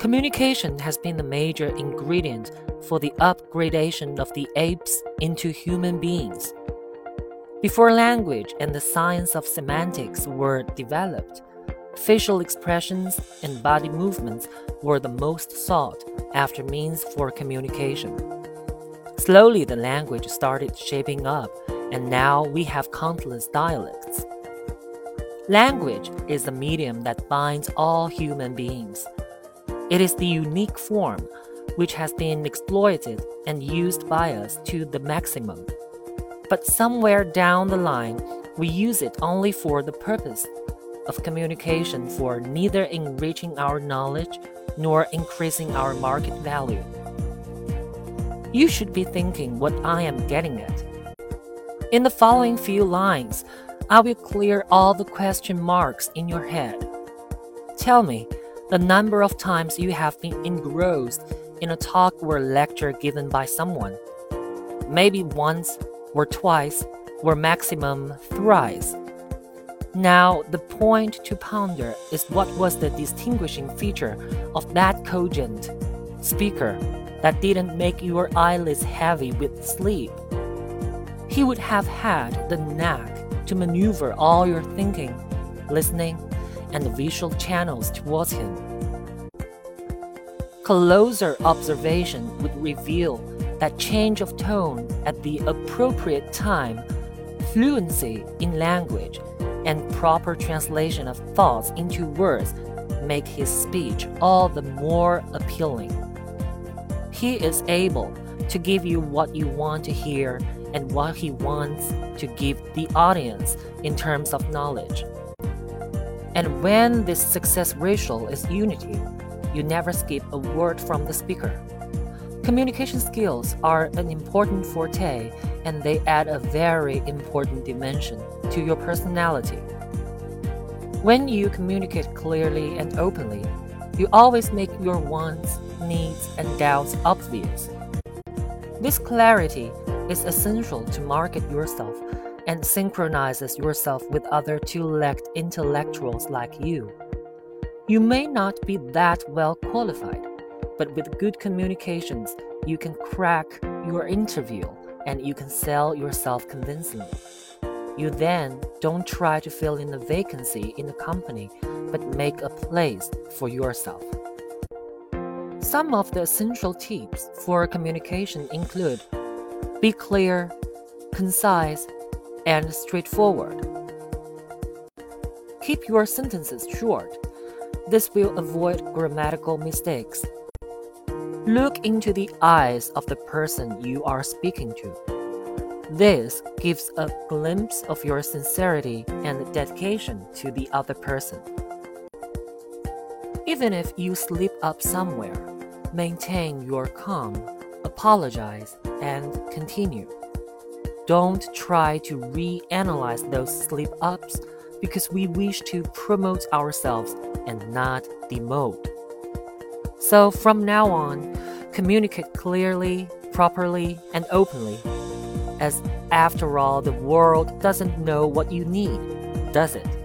Communication has been the major ingredient for the upgradation of the apes into human beings. Before language and the science of semantics were developed, facial expressions and body movements were the most sought after means for communication. Slowly, the language started shaping up, and now we have countless dialects. Language is the medium that binds all human beings. It is the unique form which has been exploited and used by us to the maximum. But somewhere down the line, we use it only for the purpose of communication for neither enriching our knowledge nor increasing our market value. You should be thinking what I am getting at. In the following few lines, I will clear all the question marks in your head. Tell me, the number of times you have been engrossed in a talk or lecture given by someone. Maybe once, or twice, or maximum thrice. Now, the point to ponder is what was the distinguishing feature of that cogent speaker that didn't make your eyelids heavy with sleep. He would have had the knack to maneuver all your thinking, listening, and visual channels towards him. Closer observation would reveal that change of tone at the appropriate time, fluency in language, and proper translation of thoughts into words make his speech all the more appealing. He is able to give you what you want to hear and what he wants to give the audience in terms of knowledge. And when this success ratio is unity, you never skip a word from the speaker. Communication skills are an important forte and they add a very important dimension to your personality. When you communicate clearly and openly, you always make your wants, needs, and doubts obvious. This clarity is essential to market yourself and synchronizes yourself with other two-legged intellectuals like you. You may not be that well qualified, but with good communications, you can crack your interview and you can sell yourself convincingly. You then don't try to fill in a vacancy in the company, but make a place for yourself. Some of the essential tips for communication include be clear, concise, and straightforward. Keep your sentences short. This will avoid grammatical mistakes. Look into the eyes of the person you are speaking to. This gives a glimpse of your sincerity and dedication to the other person. Even if you slip up somewhere, maintain your calm, apologize, and continue. Don't try to reanalyze those slip ups because we wish to promote ourselves and not demote. So from now on, communicate clearly, properly, and openly. As after all, the world doesn't know what you need, does it?